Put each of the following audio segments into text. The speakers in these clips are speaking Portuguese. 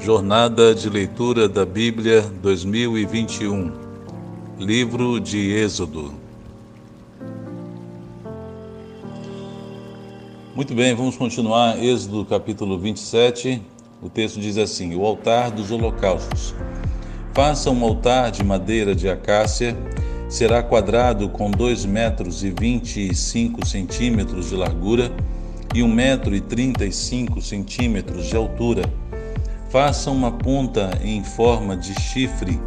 Jornada de Leitura da Bíblia 2021 Livro de Êxodo Muito bem, vamos continuar. Êxodo capítulo 27. O texto diz assim: O altar dos holocaustos. Faça um altar de madeira de acácia, será quadrado com dois metros e vinte e cinco centímetros de largura e um metro e trinta e cinco centímetros de altura Faça uma ponta em forma de chifre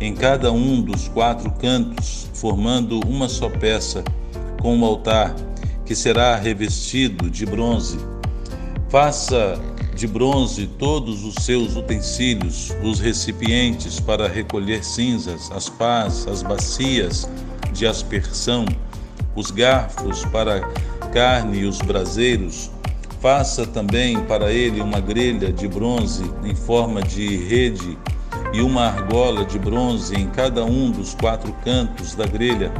em cada um dos quatro cantos, formando uma só peça, com um altar que será revestido de bronze. Faça de bronze todos os seus utensílios, os recipientes para recolher cinzas, as pás, as bacias de aspersão, os garfos para carne e os braseiros, Faça também para ele uma grelha de bronze em forma de rede e uma argola de bronze em cada um dos quatro cantos da grelha.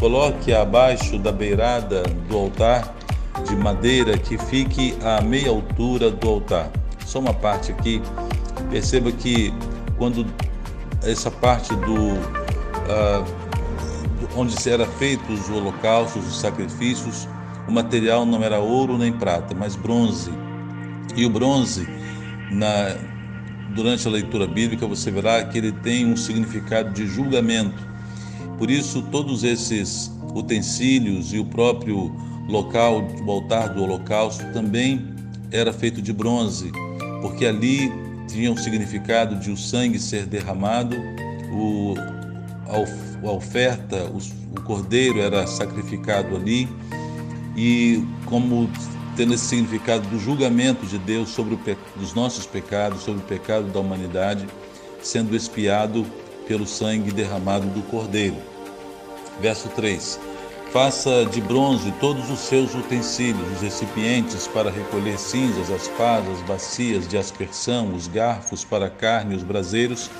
Coloque abaixo da beirada do altar de madeira que fique à meia altura do altar. Só uma parte aqui. Perceba que quando essa parte do uh, onde era feitos os holocaustos, os sacrifícios, o material não era ouro nem prata, mas bronze. E o bronze, na, durante a leitura bíblica, você verá que ele tem um significado de julgamento. Por isso, todos esses utensílios e o próprio local, o altar do holocausto, também era feito de bronze, porque ali tinha o significado de o sangue ser derramado, o, a, oferta, o, o cordeiro era sacrificado ali e como tendo esse significado do julgamento de Deus sobre o dos nossos pecados, sobre o pecado da humanidade, sendo expiado pelo sangue derramado do Cordeiro. Verso 3: Faça de bronze todos os seus utensílios, os recipientes para recolher cinzas, as pás, as bacias de aspersão, os garfos para carne os braseiros.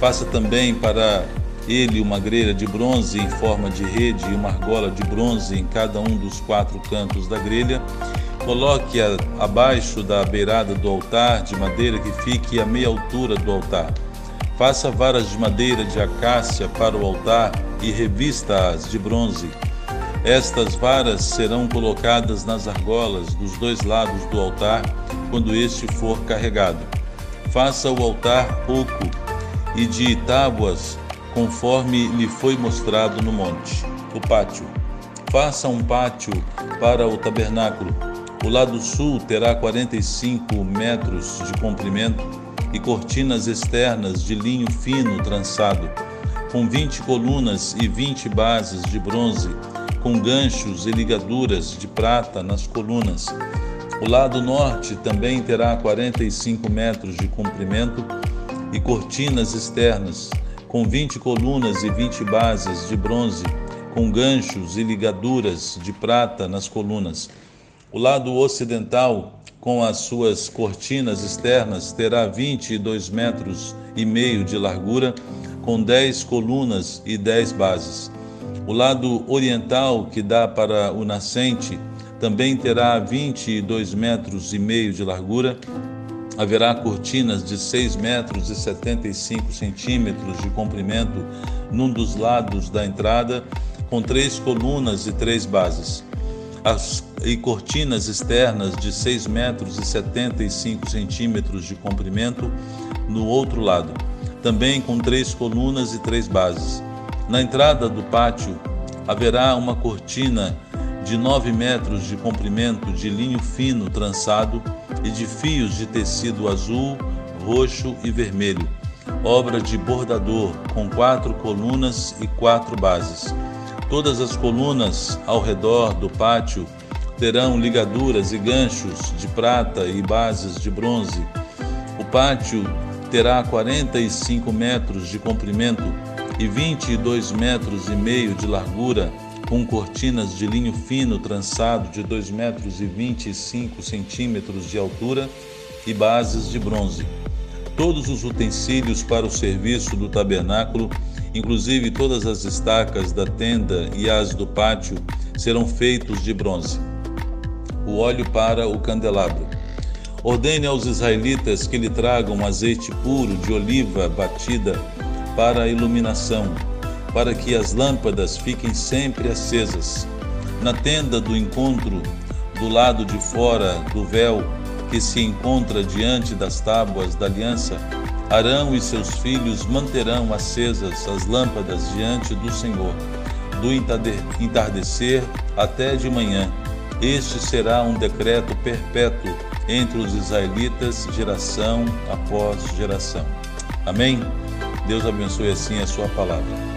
Faça também para ele uma grelha de bronze em forma de rede e uma argola de bronze em cada um dos quatro cantos da grelha. Coloque-a abaixo da beirada do altar de madeira que fique à meia altura do altar. Faça varas de madeira de acácia para o altar e revista-as de bronze. Estas varas serão colocadas nas argolas dos dois lados do altar quando este for carregado. Faça o altar oco e de tábuas conforme lhe foi mostrado no monte. O pátio. Faça um pátio para o tabernáculo. O lado sul terá 45 metros de comprimento e cortinas externas de linho fino trançado, com 20 colunas e 20 bases de bronze, com ganchos e ligaduras de prata nas colunas. O lado norte também terá 45 metros de comprimento e cortinas externas com 20 colunas e 20 bases de bronze, com ganchos e ligaduras de prata nas colunas. O lado ocidental, com as suas cortinas externas, terá 22 metros e meio de largura, com 10 colunas e 10 bases. O lado oriental, que dá para o nascente, também terá 22 metros e meio de largura, Haverá cortinas de 6 metros e 75 centímetros de comprimento num dos lados da entrada, com três colunas e três bases. As, e cortinas externas de 6 metros e 75 centímetros de comprimento no outro lado, também com três colunas e três bases. Na entrada do pátio haverá uma cortina de 9 metros de comprimento de linho fino trançado e de fios de tecido azul, roxo e vermelho, obra de bordador, com quatro colunas e quatro bases. Todas as colunas ao redor do pátio terão ligaduras e ganchos de prata e bases de bronze. O pátio terá 45 metros de comprimento e 22 metros e meio de largura com cortinas de linho fino trançado de 2 metros e 25 centímetros de altura e bases de bronze. Todos os utensílios para o serviço do tabernáculo, inclusive todas as estacas da tenda e as do pátio, serão feitos de bronze. O óleo para o candelabro. Ordene aos israelitas que lhe tragam azeite puro de oliva batida para a iluminação, para que as lâmpadas fiquem sempre acesas. Na tenda do encontro, do lado de fora do véu que se encontra diante das tábuas da aliança, Arão e seus filhos manterão acesas as lâmpadas diante do Senhor, do entardecer até de manhã. Este será um decreto perpétuo entre os israelitas, geração após geração. Amém? Deus abençoe assim a sua palavra.